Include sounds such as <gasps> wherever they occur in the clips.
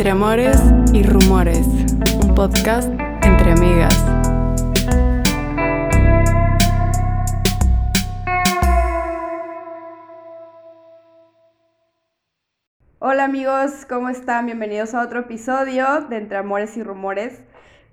Entre Amores y Rumores, un podcast entre amigas. Hola amigos, ¿cómo están? Bienvenidos a otro episodio de Entre Amores y Rumores.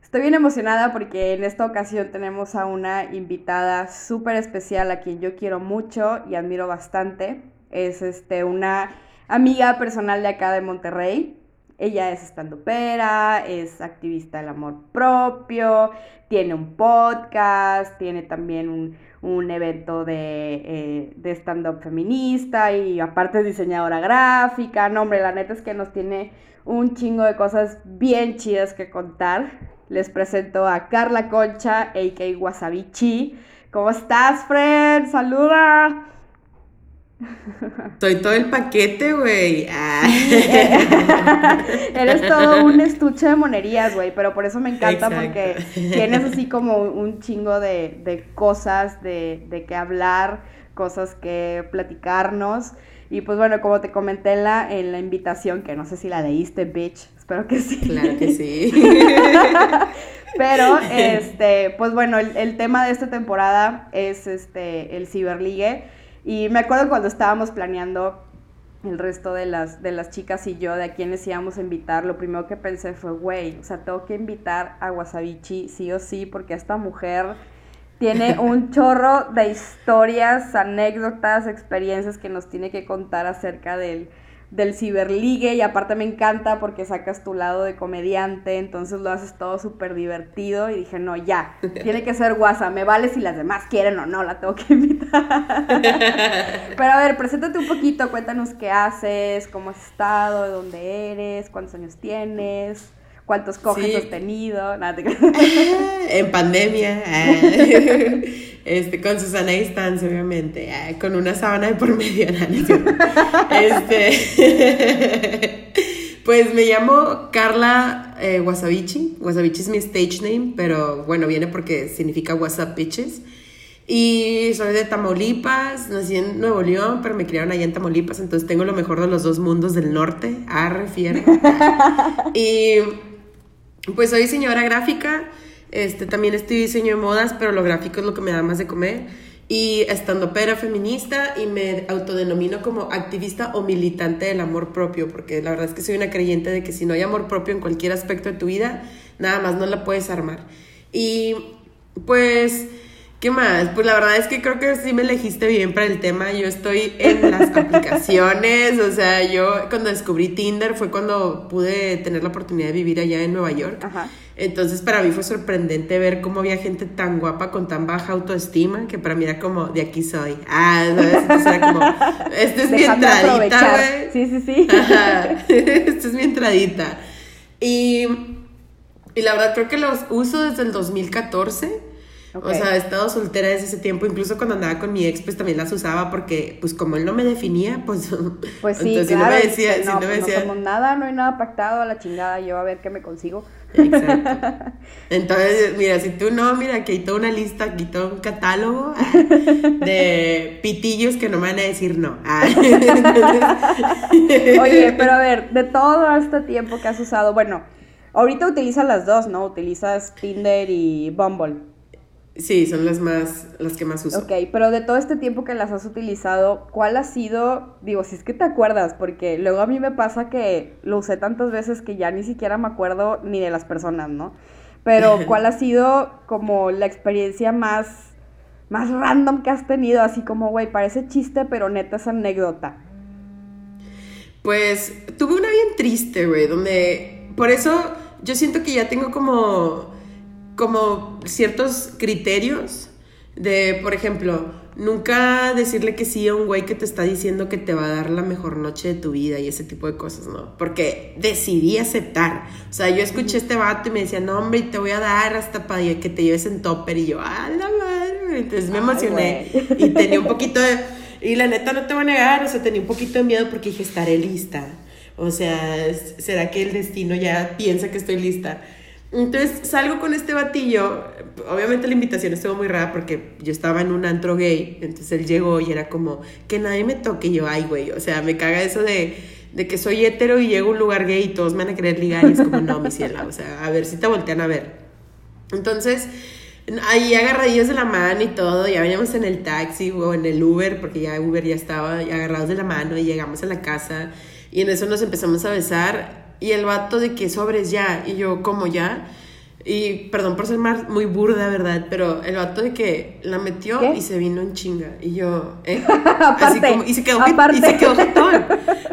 Estoy bien emocionada porque en esta ocasión tenemos a una invitada súper especial a quien yo quiero mucho y admiro bastante. Es este, una amiga personal de acá de Monterrey. Ella es estandupera, es activista del amor propio, tiene un podcast, tiene también un, un evento de, eh, de stand-up feminista y aparte es diseñadora gráfica. No, hombre, la neta es que nos tiene un chingo de cosas bien chidas que contar. Les presento a Carla Concha, a.k.a. Wasabichi. ¿Cómo estás, friend? ¡Saluda! Soy todo el paquete, güey. Ah. <laughs> Eres todo un estuche de monerías, güey, pero por eso me encanta porque tienes así como un chingo de, de cosas de, de que hablar, cosas que platicarnos. Y pues bueno, como te comenté en la, en la invitación, que no sé si la leíste, bitch, espero que sí. Claro que sí. <laughs> Pero, este, pues bueno, el, el, tema de esta temporada es este, el ciberligue. Y me acuerdo cuando estábamos planeando el resto de las, de las chicas y yo de a quienes íbamos a invitar, lo primero que pensé fue, güey, o sea, tengo que invitar a Wasabichi sí o sí, porque esta mujer tiene <laughs> un chorro de historias, anécdotas, experiencias que nos tiene que contar acerca del, del ciberligue y aparte me encanta porque sacas tu lado de comediante, entonces lo haces todo súper divertido y dije, no, ya, <laughs> tiene que ser guasa, me vale si las demás quieren o no, la tengo que invitar. <laughs> Pero a ver, preséntate un poquito, cuéntanos qué haces, cómo has estado, de dónde eres, cuántos años tienes cuántos coges has tenido. Nada, en pandemia, <laughs> este, con Susana distancia, obviamente, con una sábana de por medio. <laughs> este, <laughs> pues me llamo Carla eh, Wasabichi. Wasabichi es mi stage name, pero bueno, viene porque significa WhatsApp Bitches. Y soy de Tamaulipas, nací en Nuevo León, pero me criaron allá en Tamaulipas, entonces tengo lo mejor de los dos mundos del norte, arre, fiera. y pues soy diseñadora gráfica, este, también estoy diseño de modas, pero lo gráfico es lo que me da más de comer. Y estando pera feminista y me autodenomino como activista o militante del amor propio, porque la verdad es que soy una creyente de que si no hay amor propio en cualquier aspecto de tu vida, nada más no la puedes armar. Y pues ¿Qué más? Pues la verdad es que creo que sí me elegiste bien para el tema. Yo estoy en las <laughs> aplicaciones, o sea, yo cuando descubrí Tinder fue cuando pude tener la oportunidad de vivir allá en Nueva York. Ajá. Entonces para mí fue sorprendente ver cómo había gente tan guapa con tan baja autoestima que para mí era como, de aquí soy. Ah, ¿sabes? Entonces era como, <laughs> esta es mi entradita, güey. Sí, sí, sí. Ajá. <laughs> esta es mi entradita. Y, y la verdad creo que los uso desde el 2014 o sea, he estado soltera desde ese tiempo, incluso cuando andaba con mi ex, pues también las usaba porque, pues como él no me definía, <laughs> pues... Pues sí, entonces, claro, no me decía, no, si no me pues decía... no somos nada, no hay nada pactado a la chingada, yo a ver qué me consigo. Exacto. <laughs> Entonces, mira, si tú no, mira, que hay toda una lista, todo un catálogo ah, de <laughs> pitillos que no me van a decir no. Ah. Oye, pero a ver, de todo este tiempo que has usado, bueno, ahorita utilizas las dos, ¿no? Utilizas Tinder y Bumble. Sí, son las más, las que más uso. Ok, pero de todo este tiempo que las has utilizado, ¿cuál ha sido, digo, si es que te acuerdas, porque luego a mí me pasa que lo usé tantas veces que ya ni siquiera me acuerdo ni de las personas, ¿no? Pero <laughs> ¿cuál ha sido como la experiencia más, más random que has tenido? Así como, güey, parece chiste, pero neta es anécdota. Pues tuve una bien triste, güey, donde, por eso yo siento que ya tengo como como ciertos criterios de, por ejemplo, nunca decirle que sí a un güey que te está diciendo que te va a dar la mejor noche de tu vida y ese tipo de cosas, ¿no? Porque decidí aceptar. O sea, yo escuché a este vato y me decía, no, hombre, te voy a dar hasta para que te lleves en topper. Y yo, ¡ah, la madre! Entonces me emocioné y tenía un poquito de... Y la neta no te voy a negar, o sea, tenía un poquito de miedo porque dije, estaré lista. O sea, ¿será que el destino ya piensa que estoy lista? Entonces salgo con este batillo. Obviamente la invitación estuvo muy rara porque yo estaba en un antro gay. Entonces él llegó y era como que nadie me toque. Yo, ay, güey. O sea, me caga eso de, de que soy hetero y llego a un lugar gay y todos me van a querer ligar y es como, no, mi ciela, o sea, a ver si te voltean a ver. Entonces, ahí agarradillos de la mano y todo, ya veníamos en el taxi o en el Uber, porque ya Uber ya estaba agarrados de la mano y llegamos a la casa y en eso nos empezamos a besar y el vato de que sobres ya y yo como ya y perdón por ser muy burda, ¿verdad? Pero el vato de que la metió y se vino en chinga. Y yo, ¿eh? <laughs> Así como, y se quedó, y se quedó.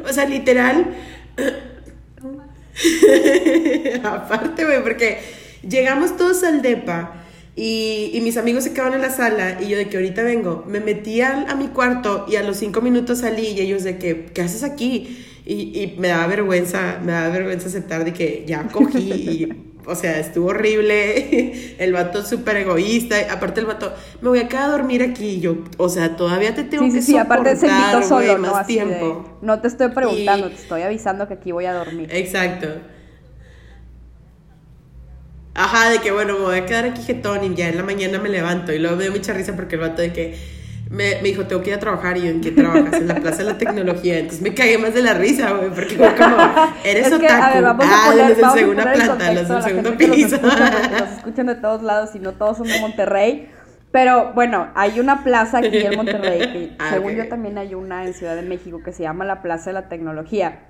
O sea, literal. <laughs> aparte, güey, porque llegamos todos al DEPA. Y, y, mis amigos se quedaron en la sala y yo de que ahorita vengo, me metí a, a mi cuarto y a los cinco minutos salí y ellos de que, ¿qué haces aquí? Y, y me daba vergüenza, me daba vergüenza aceptar de que ya cogí y <laughs> o sea, estuvo horrible. <laughs> El vato súper egoísta. Aparte, el vato, me voy a quedar a dormir aquí. yo, o sea, todavía te tengo sí, que sí, sí, aparte se invitó solo, más ¿no? tiempo. no te estoy preguntando, te estoy avisando que aquí voy a dormir. Exacto. Ajá, de que bueno, me voy a quedar aquí jetón y ya en la mañana me levanto. Y luego me dio mucha risa porque el vato de que me, me, dijo, tengo que ir a trabajar. Y yo, ¿en qué trabajas? En la Plaza de la Tecnología. Entonces me cagué más de la risa, güey, porque fue como, <laughs> eres es otaku. A ver, vamos ah, a poner, los vamos segunda a planta, los del segundo piso. Nos escuchan, de todos lados y no todos son de Monterrey. Pero bueno, hay una plaza aquí en Monterrey, que <laughs> Ah, según yo también hay una en Ciudad de México que se llama la Plaza de la Tecnología.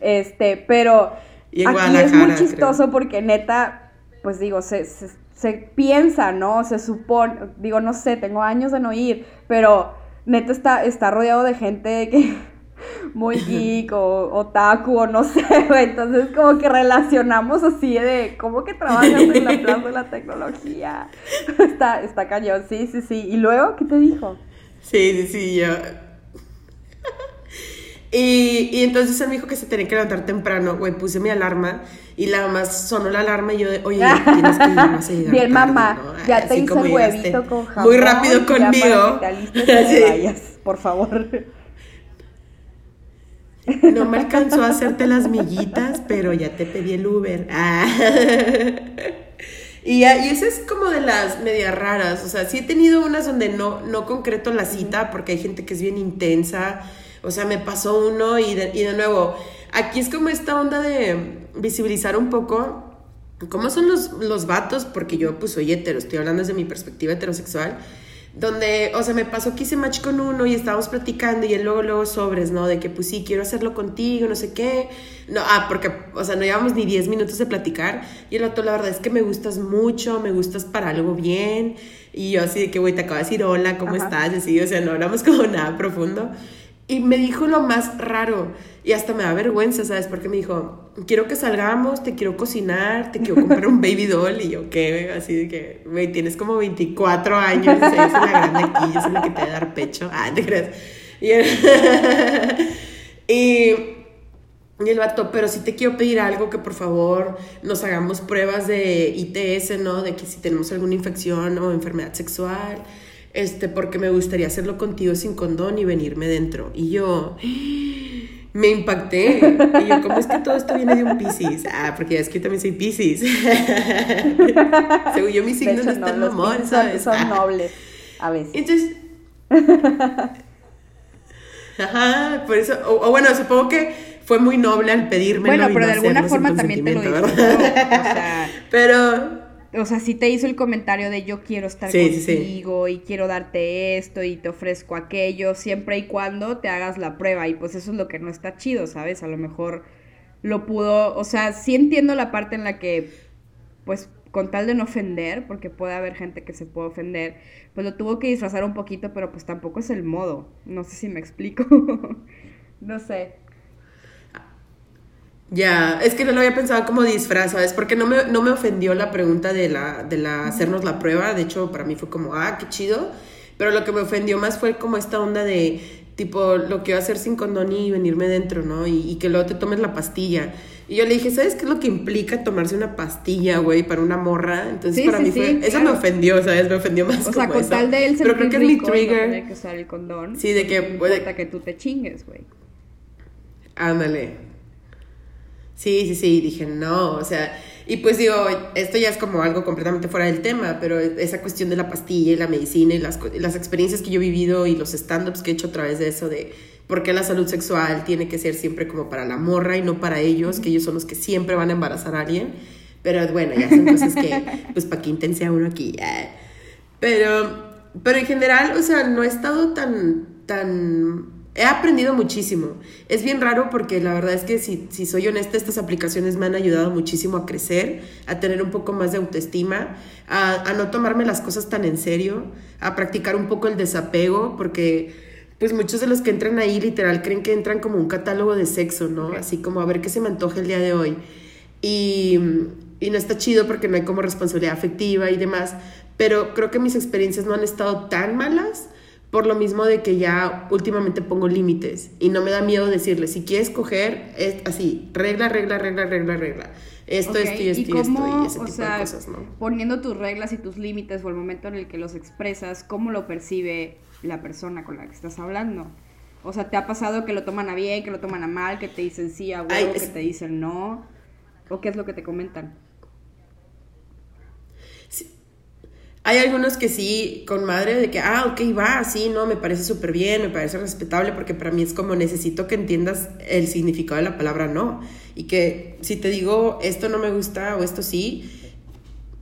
Este, pero Y aquí es muy chistoso creo. porque neta, pues digo, se, se, se piensa, ¿no? Se supone, digo, no sé, tengo años de no ir, pero neta está, está rodeado de gente que <laughs> muy <laughs> geek o otaku o no <laughs> sé, güey. Entonces como que relacionamos así de cómo que trabajas en la plaza de la tecnología. Está, está cañón, sí, sí, sí. ¿Y luego qué te dijo? Sí, sí, sí, yo. Y, y entonces él me dijo que se tenía que levantar temprano, güey, puse mi alarma y la mamá sonó la alarma y yo, de, oye, <laughs> tienes que ir, vas a llegar Bien, tarde", mamá, ¿no? ya Así te hice el huevito con jamón. Muy rápido conmigo. <laughs> vayas, por favor. No me alcanzó a hacerte las miguitas, pero ya te pedí el Uber. Ah. <laughs> Y, y esa es como de las medias raras. O sea, sí he tenido unas donde no, no concreto la cita porque hay gente que es bien intensa. O sea, me pasó uno y de, y de nuevo, aquí es como esta onda de visibilizar un poco cómo son los, los vatos, porque yo pues soy hetero, estoy hablando desde mi perspectiva heterosexual donde, o sea, me pasó que hice match con uno y estábamos platicando y él luego, luego sobres, ¿no? De que, pues sí, quiero hacerlo contigo, no sé qué. No, ah, porque, o sea, no llevamos ni 10 minutos de platicar. Y el otro, la verdad es que me gustas mucho, me gustas para algo bien. Y yo así de que, güey, te acabo de decir hola, ¿cómo Ajá. estás? Y así, o sea, no hablamos <laughs> como nada profundo. Y me dijo lo más raro y hasta me da vergüenza, ¿sabes? Porque me dijo, quiero que salgamos, te quiero cocinar, te quiero comprar un baby doll. Y yo, ¿qué? Así de que, güey, tienes como 24 años, soy la grande aquí, yo soy la que te va a dar pecho. Ah, te creas. Y, <laughs> y, y el vato, pero sí te quiero pedir algo que por favor nos hagamos pruebas de ITS, ¿no? De que si tenemos alguna infección o enfermedad sexual este, porque me gustaría hacerlo contigo sin condón y venirme dentro. Y yo <gasps> me impacté. Y yo, ¿cómo es que todo esto viene de un Piscis? Ah, porque es que yo también soy Piscis. <laughs> Según yo, mi De signo hecho, no está en los amor, Piscis son- ¿sabes? Son, Ah. nobles, a veces. Entonces. <laughs> Ajá, por eso. O, o bueno, supongo que fue muy noble al pedirme. Bueno, pero de alguna forma también te lo disfrutó. O sea, <laughs> Pero. O sea, sí te hizo el comentario de yo quiero estar Sí, sí, sí. contigo y quiero darte esto y te ofrezco aquello, siempre y cuando te hagas la prueba. Y pues eso es lo que no está chido, ¿sabes? A lo mejor lo pudo, o sea, sí entiendo la parte en la que, pues, con tal de no ofender, porque puede haber gente que se puede ofender, pues lo tuvo que disfrazar un poquito, pero pues tampoco es el modo. No sé si me explico. <laughs> No sé. Ya, es que no lo había pensado como disfraz, ¿sabes? Porque no me, no me ofendió la pregunta de la, de la hacernos la prueba. De hecho, para mí fue como, ah, qué chido. Pero lo que me ofendió más fue como esta onda de, tipo, lo que iba a hacer sin condón y venirme dentro, ¿no? Y, y que luego te tomes la pastilla. Y yo le dije, ¿sabes qué es lo que implica tomarse una pastilla, güey, para una morra? Entonces, Sí, para sí, mí fue, sí, eso claro. me ofendió, ¿sabes? Me ofendió más O sea, como con eso. tal de él Pero creo que es mi no trigger. que usar el condón. Sí, de que puede- importa que tú te chingues, güey. Ándale. Sí, sí, sí, dije, no, o sea, y pues digo, esto ya es como algo completamente fuera del tema, pero esa cuestión de la pastilla y la medicina y las, las experiencias que yo he vivido y los stand-ups que he hecho a través de eso, de porque la salud sexual tiene que ser siempre como para la morra y no para ellos, que ellos son los que siempre van a embarazar a alguien. Pero bueno, ya son cosas que, <laughs> pues, para que intense a uno aquí. eh. Pero, pero en general, o sea, no he estado tan, tan He aprendido muchísimo. Es bien raro porque la verdad es que si, si soy honesta, estas aplicaciones me han ayudado muchísimo a crecer, a tener un poco más de autoestima, a, a no tomarme las cosas tan en serio, a practicar un poco el desapego, porque pues muchos de los que entran ahí literal creen que entran como un catálogo de sexo, ¿no? Así como a ver qué se me antoja el día de hoy. Y, y no está chido porque no hay como responsabilidad afectiva y demás, pero creo que mis experiencias no han estado tan malas por lo mismo de que ya últimamente pongo límites y no me da miedo decirle, si quieres coger, es así, regla, regla, regla, regla, regla. Esto, Ok, esto y esto y, cómo, esto y ese o tipo sea, de cosas, ¿no? Poniendo tus reglas y tus límites o el momento en el que los expresas, ¿cómo lo percibe la persona con la que estás hablando? O sea, ¿te ha pasado que lo toman a bien, que lo toman a mal, que te dicen sí a Ay, que te dicen no? ¿O qué es lo que te comentan? Hay algunos que sí, con madre, de que, ah, ok, va, sí, no, me parece súper bien, me parece respetable, porque para mí es como necesito que entiendas el significado de la palabra no. Y que si te digo esto no me gusta o esto sí,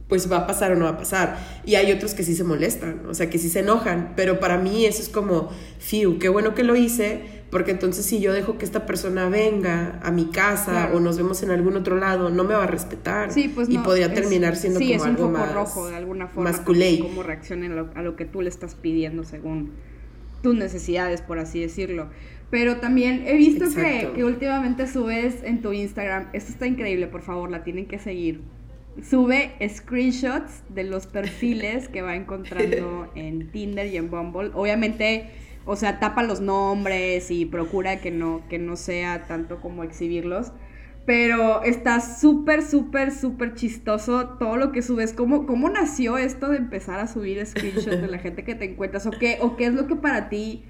pues va a pasar o no va a pasar. Y hay otros que sí se molestan, o sea, que sí se enojan, pero para mí eso es como, fiu, qué bueno que lo hice, porque entonces si yo dejo que esta persona venga a mi casa Claro. o nos vemos en algún otro lado, no me va a respetar. Sí, pues y no, podría es- terminar siendo sí, como es un algo foco más rojo de alguna forma. más cómo- reaccionen a lo, a lo que tú le estás pidiendo según tus necesidades, por así decirlo. Pero también he visto que últimamente subes en tu Instagram, esto está increíble, por favor, la tienen que seguir. Sube screenshots de los perfiles que va encontrando <laughs> en Tinder y en Bumble. Obviamente, o sea, tapa los nombres y procura que no, que no sea tanto como exhibirlos. Pero está súper, súper, súper chistoso todo lo que subes. ¿Cómo, ¿Cómo nació esto de empezar a subir screenshots de la <laughs> gente que te encuentras? ¿O qué, ¿O qué es lo que para ti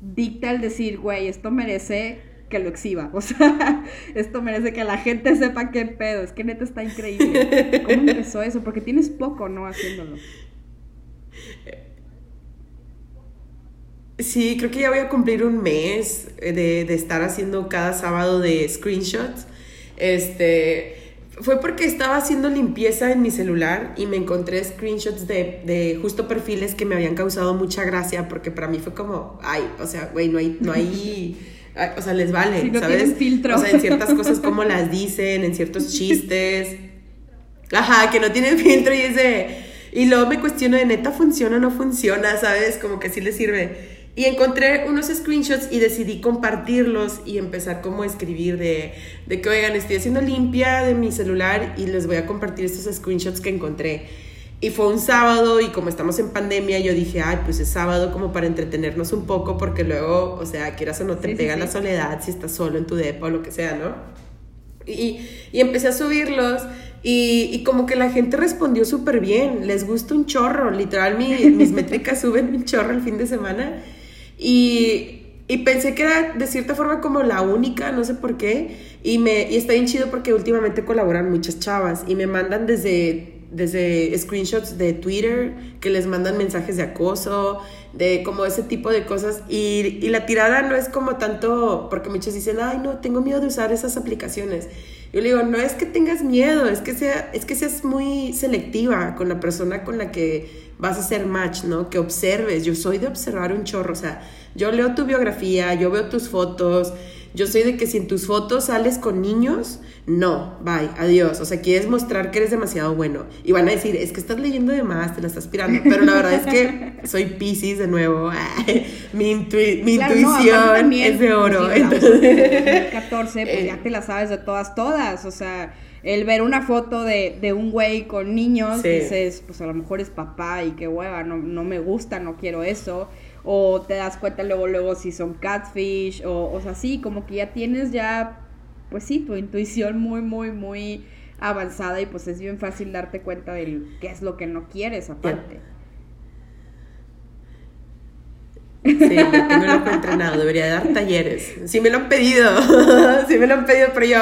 dicta el decir, güey, esto merece que lo exhiba? <laughs> O sea, esto merece que la gente sepa qué pedo. Es que neta está increíble. ¿Cómo empezó eso? Porque tienes poco, ¿no? Haciéndolo. <laughs> Sí, creo que ya voy a cumplir un mes eh, de, de estar haciendo cada sábado de screenshots. Este, fue porque estaba haciendo limpieza en mi celular y me encontré screenshots de, de justo perfiles que me habían causado mucha gracia porque para mí fue como, ay, o sea, güey, no hay, no hay, ay, o sea, les vale, <laughs> Sí, no ¿sabes? filtro. O sea, en ciertas cosas como las dicen, en ciertos <laughs> chistes. Ajá, que no tienen filtro y es de... Y luego me cuestiono de neta funciona o no funciona, ¿sabes? Como que sí le sirve. Y encontré unos screenshots y decidí compartirlos y empezar como a escribir de, de que, oigan, estoy haciendo limpia de mi celular y les voy a compartir estos screenshots que encontré. Y fue un sábado y como estamos en pandemia, yo dije, ay, pues es sábado como para entretenernos un poco porque luego, o sea, quieras o no te Sí, pega sí. la soledad si estás solo en tu depa o lo que sea, ¿no? Y, y empecé a subirlos y, y como que la gente respondió súper bien, les gusta un chorro, literal mi- mis <laughs> métricas suben un chorro el fin de semana y, y pensé que era de cierta forma como la única, no sé por qué, y, me, y está bien chido porque últimamente colaboran muchas chavas y me mandan desde, desde screenshots de Twitter que les mandan mensajes de acoso, de como ese tipo de cosas y, y la tirada no es como tanto, porque muchos dicen, ay no, tengo miedo de usar esas aplicaciones. Yo le digo, no es que tengas miedo, es que, sea, es que seas muy selectiva con la persona con la que vas a hacer match, ¿no? Que observes. Yo soy de observar un chorro, o sea, yo leo tu biografía, yo veo tus fotos, yo soy de que si en tus fotos sales con niños, no, bye, adiós. O sea, quieres mostrar que eres demasiado bueno. Y van a decir, es que estás leyendo de más, te la estás pirando. Pero la verdad es que <laughs> soy Pisces de nuevo. mi, intui- mi Claro, no, aparte intuición es de oro. sí, entonces- de 2014, pues Eh. ya te la sabes de todas, todas. O sea, el ver una foto de, de un güey con niños, Sí. dices, pues a lo mejor es papá y qué hueva, no, no me gusta, no quiero eso. O te das cuenta luego, luego si son catfish, o, o sea, sí, como que ya tienes ya, pues sí, tu intuición muy, muy, muy avanzada y pues es bien fácil darte cuenta de qué es lo que no quieres aparte. Sí, tengo el ojo entrenado, debería dar talleres. Sí me lo han pedido, <laughs> sí me lo han pedido, pero yo,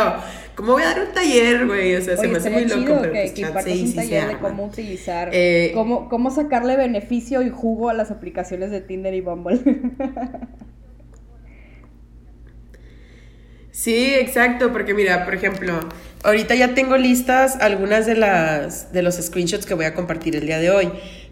¿cómo voy a dar un taller, güey? O sea, se Oye, me hace muy chido loco, pero que, pues que chance un sí se taller de cómo utilizar, Eh, cómo, cómo sacarle beneficio y jugo a las aplicaciones de Tinder y Bumble. <laughs> Sí, exacto, porque mira, por ejemplo, ahorita ya tengo listas algunas de las de los screenshots que voy a compartir el día de hoy,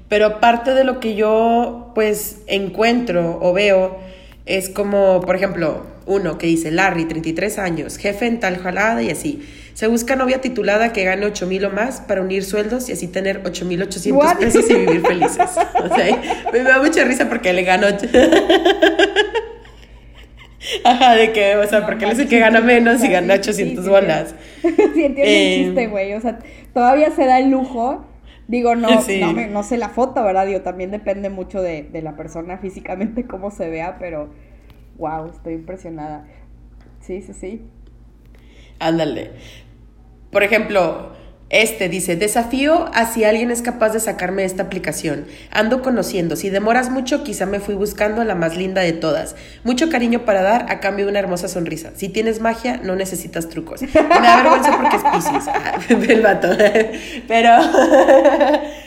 pero parte de lo que yo pues encuentro o veo es como, por ejemplo, uno que dice Larry, 33 años, jefe en tal jalada y así. Se busca novia titulada que gane 8 mil o más para unir sueldos y así tener 8 mil 800 pesos y vivir felices. <laughs> O sea, me da mucha risa porque le gano. <laughs> Ajá, de que, o sea, porque él es el que gana menos y gana 800 bolas. <laughs> Sí, entiendo el Eh, chiste, güey. O sea, todavía se da el lujo. Digo, no, Sí. no, no sé la foto, ¿verdad? Digo, también depende mucho de, de la persona físicamente, cómo se vea, pero wow, estoy impresionada. Sí, sí, sí. Ándale. Por ejemplo, este dice, desafío a si alguien es capaz de sacarme esta aplicación. Ando conociendo. Si demoras mucho, quizá me fui buscando a la más linda de todas. Mucho cariño para dar a cambio de una hermosa sonrisa. Si tienes magia, no necesitas trucos. Me da vergüenza porque es Pisces. <laughs> Ah, El vato. <laughs> Pero... <laughs>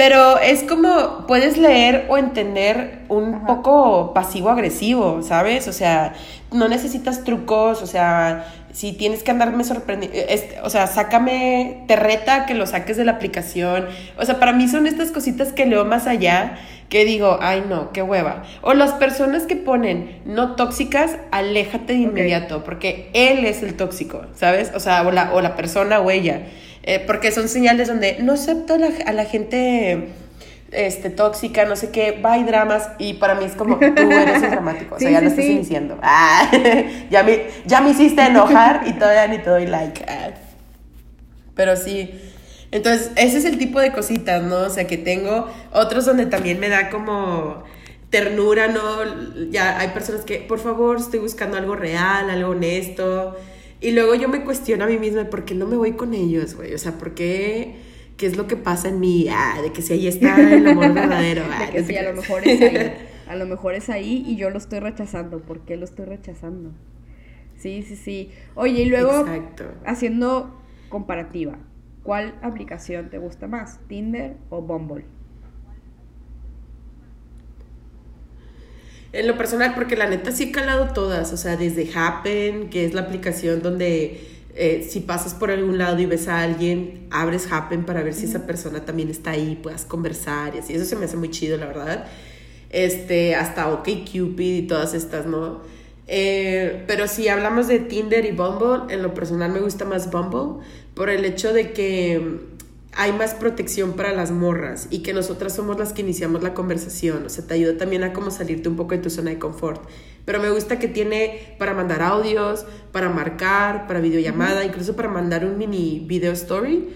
Pero es como puedes leer o entender un Ajá. poco pasivo-agresivo, ¿sabes? O sea, no necesitas trucos, o sea, si tienes que andarme sorprendiendo, o sea, sácame, te reta que lo saques de la aplicación. O sea, para mí son estas cositas que leo más allá, que digo, ay no, qué hueva. O las personas que ponen no tóxicas, aléjate de inmediato, porque él es el tóxico, ¿sabes? O sea, o la, o la persona o ella. Eh, porque son señales donde no acepto a la, a la gente este, tóxica, no sé qué, va y dramas, y para mí es como, tú eres el dramático, o sea, Sí, ya sí, lo estás sí. iniciando. Ah, <laughs> ya, me, ya me hiciste enojar y todavía ni te doy like. Ah. Pero sí, entonces ese es el tipo de cositas, ¿no? O sea, que tengo otros donde también me da como ternura, ¿no? Ya hay personas que, por favor, estoy buscando algo real, algo honesto. Y luego yo me cuestiono a mí misma, ¿por qué no me voy con ellos, güey? O sea, ¿por qué? ¿Qué es lo que pasa en mí? Ah, de que si ahí está el amor verdadero. <laughs> Ah, De que no sí, a lo mejor es ahí. <laughs> A lo mejor es ahí y yo lo estoy rechazando. ¿Por qué lo estoy rechazando? Sí, sí, sí. Oye, y luego, Exacto. haciendo comparativa, ¿cuál aplicación te gusta más? ¿Tinder o Bumble? En lo personal, porque la neta sí he calado todas, o sea, desde Happen, que es la aplicación donde eh, si pasas por algún lado y ves a alguien, abres Happen para ver si esa persona también está ahí, puedas conversar y así, eso se me hace muy chido, la verdad. Este, hasta OkCupid y todas estas, ¿no? Eh, pero si hablamos de Tinder y Bumble, en lo personal me gusta más Bumble por el hecho de que hay más protección para las morras y que nosotras somos las que iniciamos la conversación. O sea, te ayuda también a como salirte un poco de tu zona de confort. Pero me gusta que tiene para mandar audios, para marcar, para videollamada, incluso para mandar un mini video story.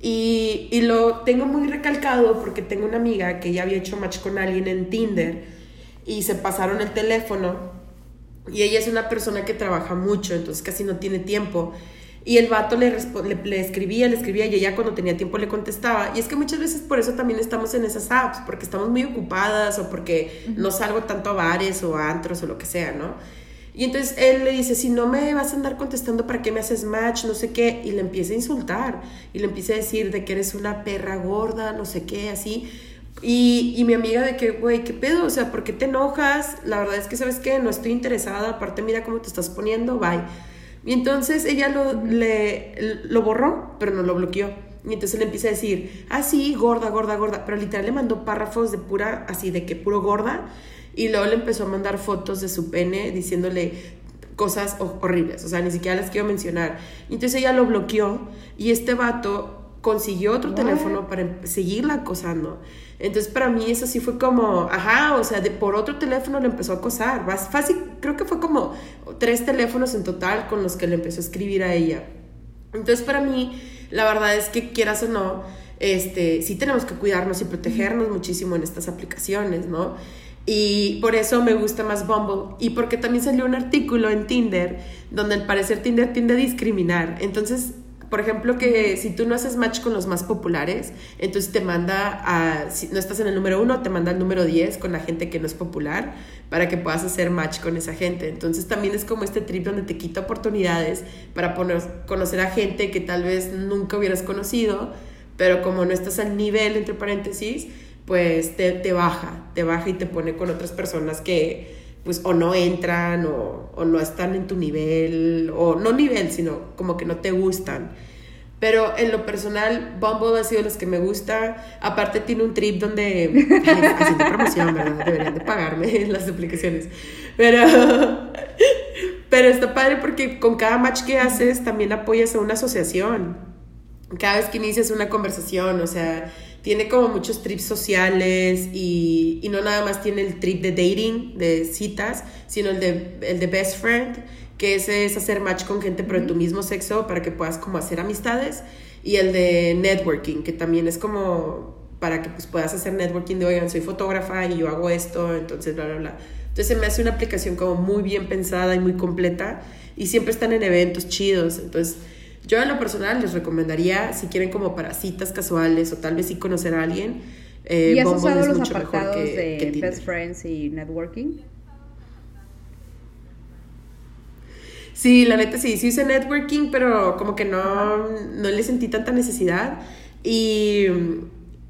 Y, y lo tengo muy recalcado porque tengo una amiga que ya había hecho match con alguien en Tinder y se pasaron el teléfono y ella es una persona que trabaja mucho, entonces casi no tiene tiempo. Y el vato le, le, le escribía, le escribía y ella cuando tenía tiempo le contestaba. Y es que muchas veces por eso también estamos en esas apps, porque estamos muy ocupadas o porque no salgo tanto a bares o a antros o lo que sea, ¿no? Y entonces él le dice, si no me vas a andar contestando, ¿para qué me haces match? No sé qué. Y le empieza a insultar. Y le empieza a decir de que eres una perra gorda, no sé qué, así. Y, y mi amiga de que, güey, ¿qué pedo? O sea, ¿por qué te enojas? La verdad es que, ¿sabes qué? No estoy interesada. Aparte, mira cómo te estás poniendo. Bye. Y entonces ella lo, le, lo borró, pero no lo bloqueó. Y entonces le empieza a decir, ah, sí, gorda, gorda, gorda. Pero literal le mandó párrafos de pura, así de que puro gorda. Y luego le empezó a mandar fotos de su pene diciéndole cosas ho- horribles. O sea, ni siquiera las quiero mencionar. Y entonces ella lo bloqueó. Y este vato consiguió otro teléfono para em- seguirla acosando. Entonces para mí eso sí fue como, ajá, o sea, por otro teléfono le empezó a acosar. Más fácil, creo que fue como tres teléfonos en total con los que le empezó a escribir a ella. Entonces para mí, la verdad es que quieras o no, este, sí tenemos que cuidarnos y protegernos muchísimo en estas aplicaciones, ¿no? Y por eso me gusta más Bumble. Y porque también salió un artículo en Tinder donde al parecer Tinder tiende a discriminar. Entonces, por ejemplo, que si tú no haces match con los más populares, entonces te manda a, si no estás en el número uno, te manda al número 10 con la gente que no es popular para que puedas hacer match con esa gente. Entonces también es como este trip donde te quita oportunidades para poner, conocer a gente que tal vez nunca hubieras conocido, pero como no estás al nivel, entre paréntesis, pues te, te baja, te baja y te pone con otras personas que pues o no entran o, no están en tu nivel, o no nivel, sino como que no te gustan. Pero en lo personal, Bumble ha sido los que me gusta. Aparte tiene un trip donde... <laughs> Haciendo promoción, ¿verdad? Deberían de pagarme <laughs> las aplicaciones. Pero... <laughs> Pero está padre porque con cada match que haces también apoyas a una asociación. Cada vez que inicias una conversación, o sea, tiene como muchos trips sociales y, y no nada más tiene el trip de dating, de citas, sino el de, el de best friend que ese es hacer match con gente pero de tu mismo sexo para que puedas como hacer amistades y el de networking que también es como para que pues puedas hacer networking de oigan soy fotógrafa y yo hago esto entonces bla bla bla entonces se me hace una aplicación como muy bien pensada y muy completa y siempre están en eventos chidos entonces yo en lo personal les recomendaría si quieren como para citas casuales o tal vez sí conocer a alguien eh, ¿Y has usado los apartados de Best Friends y Networking? Sí, la neta sí, sí hice networking, pero como que no, no le sentí tanta necesidad. Y,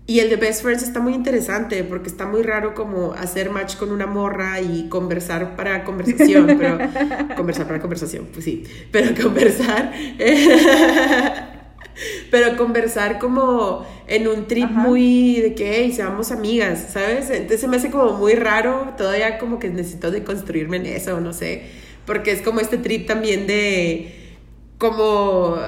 y el de Best Friends está muy interesante porque está muy raro como hacer match con una morra y conversar para conversación, <laughs> pero conversar para conversación, pues sí, pero conversar. <laughs> pero conversar como en un trip muy de que hey, seamos amigas, ¿sabes? Entonces se me hace como muy raro, todavía como que necesito de construirme en eso, no sé porque es como este trip también de como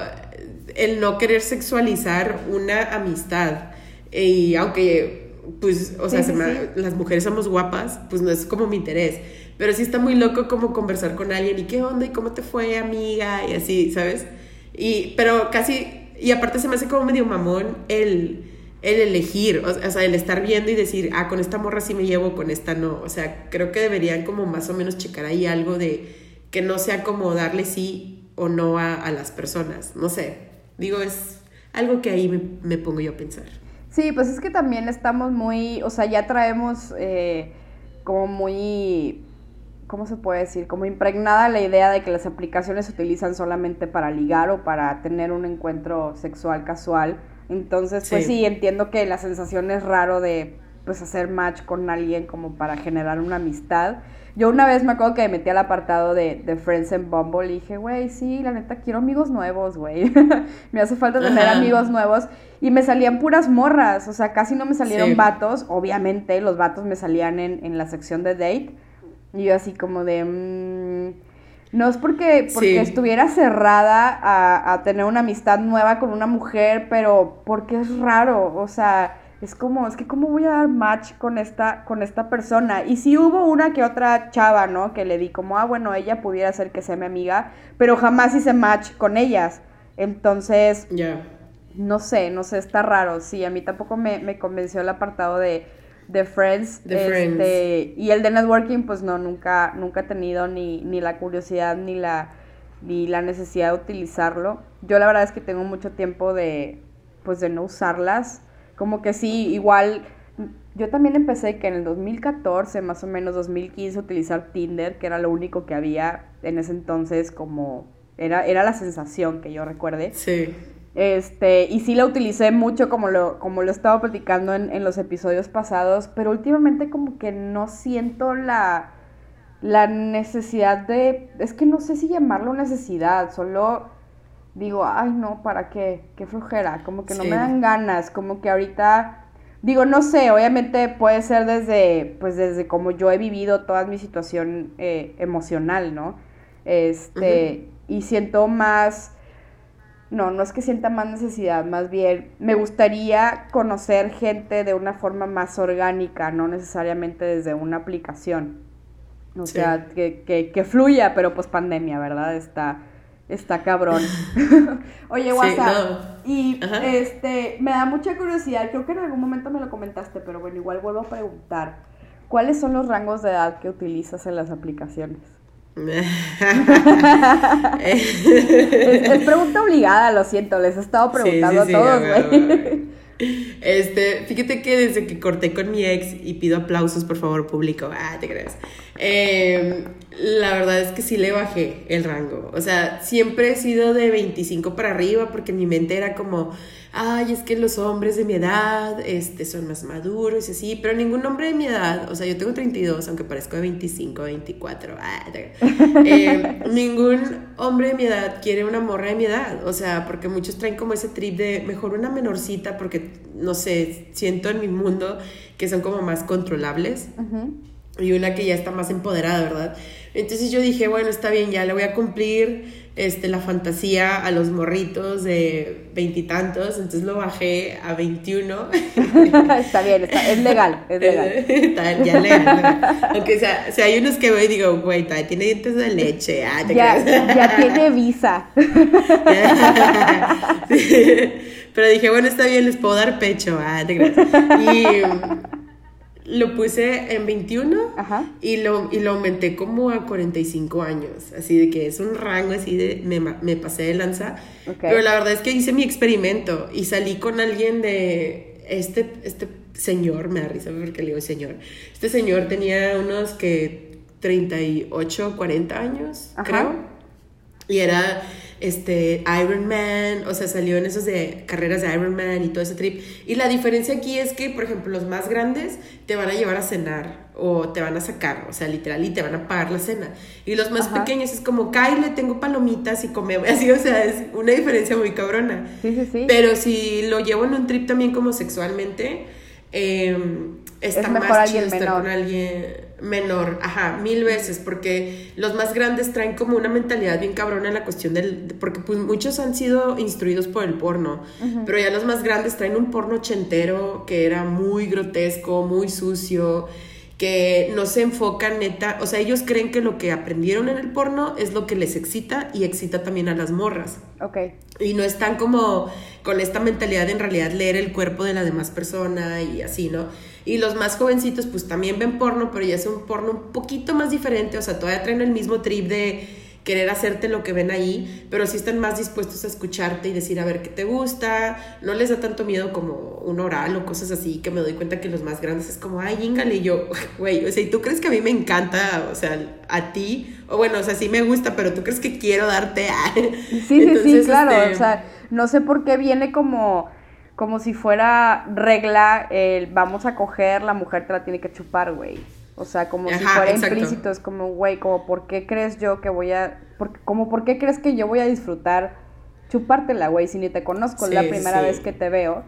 el no querer sexualizar una amistad. Y aunque, pues, o sea, las mujeres somos guapas, pues no es como mi interés. Pero sí está muy loco como conversar con alguien y qué onda y cómo te fue, amiga, y así, ¿sabes? Y, pero casi, y aparte se me hace como medio mamón el, el elegir, o sea, el estar viendo y decir, ah, con esta morra sí me llevo, con esta no. O sea, creo que deberían como más o menos checar ahí algo de que no sea como darle sí o no a, las personas. No sé, digo, es algo que ahí me, pongo yo a pensar. Sí, pues es que también estamos muy, o sea, ya traemos eh, como muy, ¿cómo se puede decir? Como impregnada la idea de que las aplicaciones se utilizan solamente para ligar o para tener un encuentro sexual casual. Entonces, pues sí, entiendo que la sensación es raro de pues hacer match con alguien como para generar una amistad. Yo una vez me acuerdo que me metí al apartado de, de Friends en Bumble y dije, güey, sí, la neta quiero amigos nuevos, güey. <laughs> me hace falta tener amigos nuevos. Y me salían puras morras, o sea, casi no me salieron vatos. Obviamente, los vatos me salían en, la sección de date. Y yo así como de... Mm, no es porque, porque estuviera cerrada a, a tener una amistad nueva con una mujer, pero porque es raro, o sea es como, es que cómo voy a dar match con esta, con esta persona. Y si hubo una que otra chava, ¿no? Que le di como, ah, bueno, ella pudiera ser que sea mi amiga, pero jamás hice match con ellas. Entonces, no sé, no sé, está raro. Sí, a mí tampoco me, convenció el apartado de, de Friends. De Friends. Este, y el de networking, pues no, nunca, nunca he tenido ni, ni la curiosidad ni la, ni la necesidad de utilizarlo. Yo la verdad es que tengo mucho tiempo de, pues de no usarlas como que sí, igual yo también empecé que en el 2014, más o menos 2015, utilizar Tinder, que era lo único que había en ese entonces, como era, era la sensación que yo recuerde. Sí. Este, y sí la utilicé mucho como lo, como lo estaba platicando en, en los episodios pasados, pero últimamente como que no siento la, la necesidad de, es que no sé si llamarlo necesidad, solo digo, ay no, ¿para qué? Qué flojera, como que no me dan ganas, como que ahorita, digo, no sé, obviamente puede ser desde, pues desde como yo he vivido toda mi situación eh, emocional, ¿no? Este, y siento más, no, no es que sienta más necesidad, más bien me gustaría conocer gente de una forma más orgánica, no necesariamente desde una aplicación. O sea, que, que, que fluya, pero pues pandemia, ¿verdad? Está Está cabrón. <laughs> Oye, WhatsApp. Y este, me da mucha curiosidad, creo que en algún momento me lo comentaste, pero bueno, igual vuelvo a preguntar. ¿Cuáles son los rangos de edad que utilizas en las aplicaciones? <laughs> es, pregunta obligada, lo siento, les he estado preguntando a todos, güey. Este, fíjate que desde que corté con mi ex y pido aplausos, por favor, público. Ah, te crees. Em, la verdad es que sí le bajé el rango. O sea, siempre he sido de 25 para arriba porque mi mente era como, ay, es que los hombres de mi edad este, son más maduros y así, pero ningún hombre de mi edad, o sea, yo tengo 32, aunque parezco de 25, 24, ah, <laughs> eh, ningún hombre de mi edad quiere una morra de mi edad, o sea, porque muchos traen como ese trip de mejor una menorcita porque, no sé, siento en mi mundo que son como más controlables. Y una que ya está más empoderada, ¿verdad? Entonces yo dije, bueno, está bien, ya le voy a cumplir este, la fantasía a los morritos de veintitantos, entonces lo bajé a 21. <laughs> está bien, es legal, es legal. <laughs> está, ya legal, Aunque sea, si hay unos que voy y digo, güey, tiene dientes de leche. Ah, ya, <laughs> ya tiene visa. Pero dije, bueno, está bien, les puedo dar pecho. Ah, te creas. Y lo puse en 21 Y, lo, y lo aumenté como a 45 años. Así de que es un rango así de. Me, me pasé de lanza. Pero la verdad es que hice mi experimento y salí con alguien de. Este, este señor, me da risa porque le digo señor. Este señor tenía unos que 38, 40 años, creo. Y era este, Iron Man, o sea, salió en esas de carreras de Iron Man y todo ese trip. Y la diferencia aquí es que, por ejemplo, los más grandes te van a llevar a cenar o te van a sacar, o sea, literal, y te van a pagar la cena. Y los más pequeños es como, Kyle, tengo palomitas y come, <laughs> así, o sea, es una diferencia muy cabrona. Sí, sí, sí. Pero si lo llevo en un trip también como sexualmente, eh, está mejor más alguien chido estar con alguien menor, ajá, mil veces, porque los más grandes traen como una mentalidad bien cabrona en la cuestión del, porque pues muchos han sido instruidos por el porno, pero ya los más grandes traen un porno ochentero que era muy grotesco, muy sucio, que no se enfocan neta, o sea, ellos creen que lo que aprendieron en el porno es lo que les excita y excita también a las morras. Ok. Y no están como con esta mentalidad de en realidad leer el cuerpo de la demás persona y así, ¿no? Y los más jovencitos pues también ven porno, pero ya es un porno un poquito más diferente, o sea, todavía traen el mismo trip de querer hacerte lo que ven ahí, pero sí están más dispuestos a escucharte y decir a ver qué te gusta, no les da tanto miedo como un oral o cosas así, que me doy cuenta que los más grandes es como, ay, íngale, y yo, <laughs> güey, o sea, ¿y tú crees que a mí me encanta, o sea, a ti? O bueno, o sea, sí me gusta, pero tú crees que quiero darte a... <laughs> Sí, sí, sí, claro, este, o sea, no sé por qué viene como como si fuera regla el vamos a coger, la mujer te la tiene que chupar, güey. O sea, como si fuera implícito, es como, güey, como, ¿por qué crees yo que voy a, por, como, ¿por qué crees que yo voy a disfrutar chupártela, güey, si ni te conozco, es la primera vez que te veo?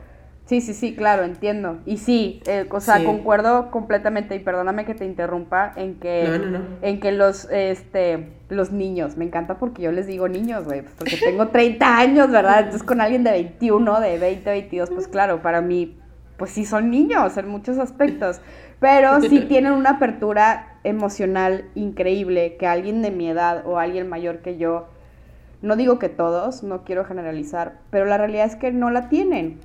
Sí, sí, sí, claro, entiendo. Y sí, eh, o sea, concuerdo completamente, y perdóname que te interrumpa, en que, en que los, este, los niños, me encanta porque yo les digo niños, güey, pues porque tengo 30 años, ¿verdad? <laughs> Entonces con alguien de 21, de 20, 22, pues claro, para mí, pues sí son niños en muchos aspectos, pero sí <laughs> tienen una apertura emocional increíble que alguien de mi edad o alguien mayor que yo, no digo que todos, no quiero generalizar, pero la realidad es que no la tienen.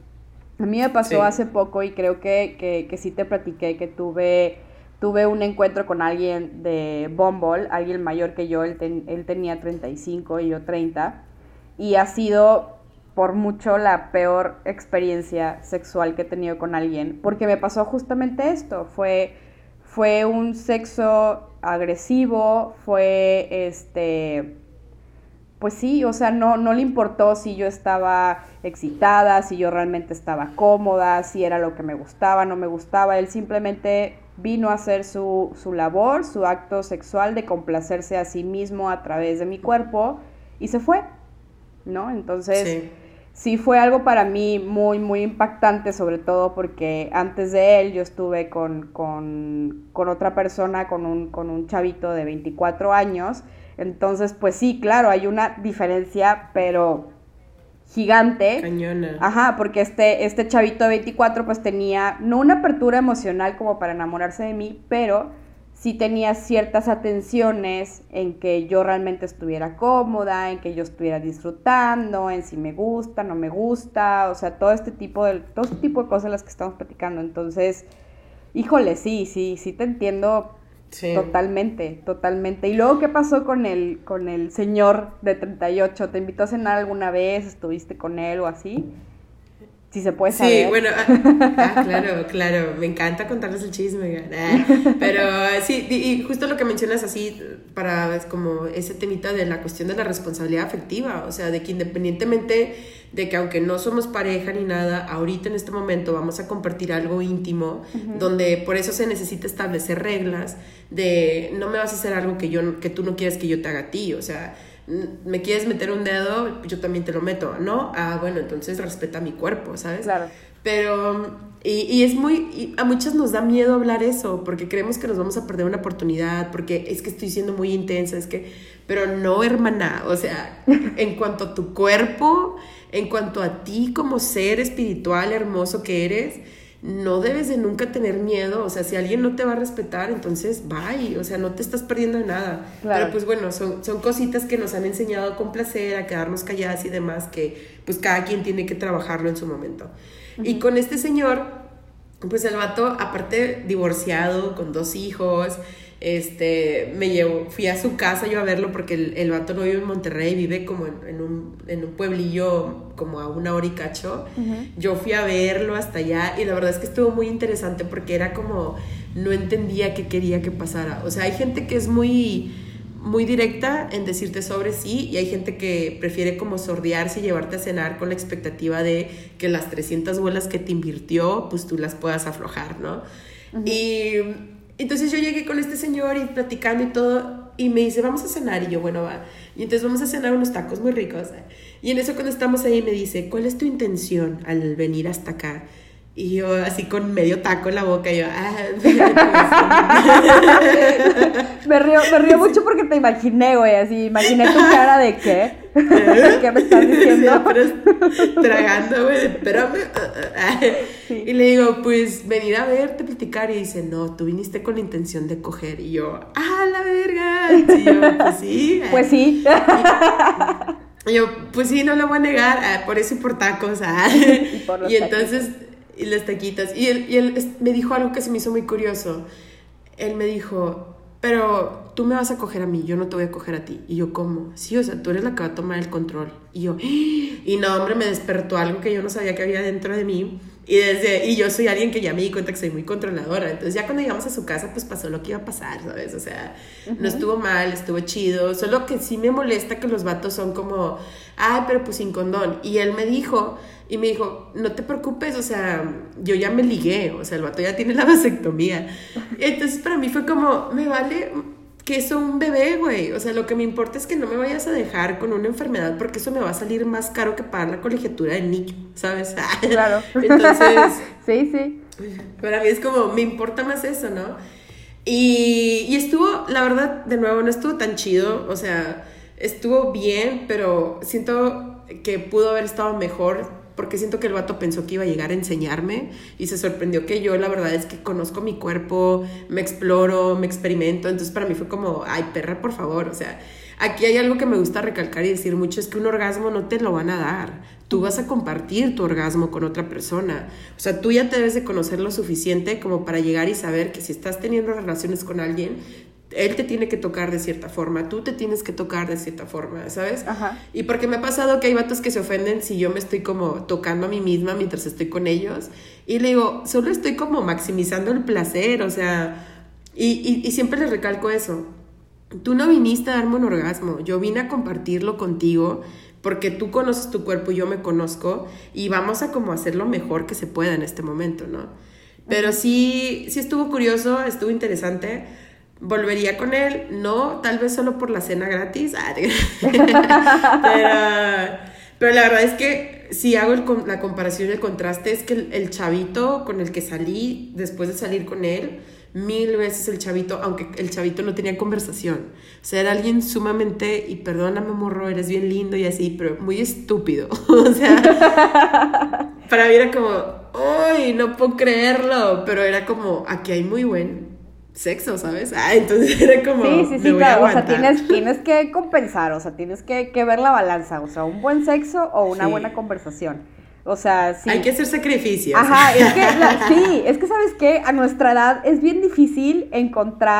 A mí me pasó hace poco y creo que, que, que, sí te platiqué que tuve, tuve un encuentro con alguien de Bumble, alguien mayor que yo, él, él tenía 35 y yo 30, y ha sido por mucho la peor experiencia sexual que he tenido con alguien, porque me pasó justamente esto, fue, fue un sexo agresivo, fue este pues sí, o sea, no, no le importó si yo estaba excitada, si yo realmente estaba cómoda, si era lo que me gustaba, no me gustaba. Él simplemente vino a hacer su, su labor, su acto sexual de complacerse a sí mismo a través de mi cuerpo y se fue, ¿no? Entonces. Fue algo para mí muy, muy impactante, sobre todo porque antes de él yo estuve con, con, con otra persona, con un, con un chavito de 24 años, entonces, pues sí, claro, hay una diferencia, pero gigante. Cañona. Ajá, porque este, este chavito de 24 pues tenía, no una apertura emocional como para enamorarse de mí, pero sí tenía ciertas atenciones en que yo realmente estuviera cómoda, en que yo estuviera disfrutando, en si me gusta, no me gusta, o sea, todo este tipo de, todo este tipo de cosas las que estamos platicando. Entonces, híjole, sí, sí, sí te entiendo Totalmente, totalmente. ¿Y luego qué pasó con el, con el señor de 38? ¿Te invitó a cenar alguna vez? ¿Estuviste con él o así? Si se puede saber. Sí, bueno, ah, <laughs> ah, claro, claro, me encanta contarles el chisme, ah, pero sí, y justo lo que mencionas así, para es como ese temita de la cuestión de la responsabilidad afectiva, o sea, de que independientemente de que aunque no somos pareja ni nada, ahorita en este momento vamos a compartir algo íntimo, donde por eso se necesita establecer reglas de no me vas a hacer algo que, yo, que tú no quieres que yo te haga a ti, o sea, me quieres meter un dedo, yo también te lo meto, ¿no? Ah, bueno, entonces respeta mi cuerpo, ¿sabes? Claro. Pero, y, y es muy, y a muchas nos da miedo hablar eso, porque creemos que nos vamos a perder una oportunidad, porque es que estoy siendo muy intensa, es que, pero no, hermana, o sea, <laughs> en cuanto a tu cuerpo, en cuanto a ti como ser espiritual hermoso que eres, no debes de nunca tener miedo, o sea, si alguien no te va a respetar, entonces bye, o sea, no te estás perdiendo de nada. Pero pues bueno, son, son cositas que nos han enseñado con placer a quedarnos calladas y demás, que pues cada quien tiene que trabajarlo en su momento. Y con este señor, pues el vato, aparte divorciado, con dos hijos, este, me llevo, fui a su casa yo a verlo porque el, el vato no vive en Monterrey, vive como en, un, en un, pueblillo como a una hora y cacho. Yo fui a verlo hasta allá y la verdad es que estuvo muy interesante porque era como, no entendía qué quería que pasara. O sea, hay gente que es muy, muy directa en decirte sobre sí y hay gente que prefiere como sordearse y llevarte a cenar con la expectativa de que las 300 vuelas que te invirtió, pues tú las puedas aflojar, ¿no? Y entonces yo llegué con este señor y platicando y todo, y me dice, vamos a cenar, y yo, bueno, va. Y entonces vamos a cenar unos tacos muy ricos. Y en eso cuando estamos ahí me dice, ¿cuál es tu intención al venir hasta acá? Y yo así con medio taco en la boca, yo, ah, <laughs> <laughs> me río, me río mucho porque te imaginé, güey, así, imaginé tu cara de qué, ¿qué me estás <laughs> diciendo? tragando, güey, espérame. Y le digo, pues, venir a verte, platicar, y dice, no, tú viniste con la intención de coger, y yo, ah, la verga, y yo, pues sí. Pues sí. Y, yo, pues sí, no lo voy a negar, ah, por eso y por tacos, ah. Y, por los y entonces y las taquitas. Y él, y él me dijo algo que se me hizo muy curioso. Él me dijo, pero tú me vas a coger a mí, yo no te voy a coger a ti. Y yo, ¿cómo? Sí, o sea, tú eres la que va a tomar el control. Y yo, <gasps> y no, hombre, me despertó algo que yo no sabía que había dentro de mí. Y, desde, y yo soy alguien que ya me di cuenta que soy muy controladora. Entonces ya cuando llegamos a su casa, pues pasó lo que iba a pasar, ¿sabes? O sea, no estuvo mal, estuvo chido. Solo que sí me molesta que los vatos son como, ay, pero pues sin condón. Y él me dijo, y me dijo, no te preocupes, o sea, yo ya me ligué, o sea, el vato ya tiene la vasectomía. <laughs> Entonces para mí fue como, me vale que eso un bebé, güey. O sea, lo que me importa es que no me vayas a dejar con una enfermedad porque eso me va a salir más caro que pagar la colegiatura del niño, ¿sabes? <laughs> Claro. Entonces... <laughs> sí, sí. Para mí es como, me importa más eso, ¿no? Y, y estuvo, la verdad, de nuevo, no estuvo tan chido, o sea, estuvo bien, pero siento que pudo haber estado mejor porque siento que el vato pensó que iba a llegar a enseñarme y se sorprendió que yo la verdad es que conozco mi cuerpo, me exploro, me experimento, entonces para mí fue como, ay perra, por favor, o sea, aquí hay algo que me gusta recalcar y decir mucho, es que un orgasmo no te lo van a dar, tú vas a compartir tu orgasmo con otra persona, o sea, tú ya te debes de conocer lo suficiente como para llegar y saber que si estás teniendo relaciones con alguien, él te tiene que tocar de cierta forma, tú te tienes que tocar de cierta forma, ¿sabes? Ajá. Y porque me ha pasado que hay vatos que se ofenden si yo me estoy como tocando a mí misma mientras estoy con ellos. Y le digo, solo estoy como maximizando el placer, o sea, y, y, siempre les recalco eso. Tú no viniste a darme un orgasmo, yo vine a compartirlo contigo porque tú conoces tu cuerpo y yo me conozco y vamos a como hacer lo mejor que se pueda en este momento, ¿no? Pero sí, sí estuvo curioso, estuvo interesante volvería con él, no, tal vez solo por la cena gratis, ah, <laughs> pero, la verdad es que si hago la comparación y el contraste, es que el, chavito con el que salí después de salir con él, mil veces el chavito, aunque el chavito no tenía conversación. O sea, era alguien sumamente, y perdóname, morro, eres bien lindo y así, pero muy estúpido. <laughs> o sea, para mí era como, ¡ay, no puedo creerlo! Pero era como, aquí hay muy buen sexo, ¿sabes? Ah, entonces <laughs> era como. Sí, sí, sí, claro. O sea, tienes, <laughs> tienes que compensar, o sea, tienes que, que, ver la balanza, o sea, un buen sexo o una buena conversación. O sea, sí. Hay que hacer sacrificios. Ajá, es que, <laughs> sí, es que, ¿sabes qué? A nuestra edad es bien difícil encontrar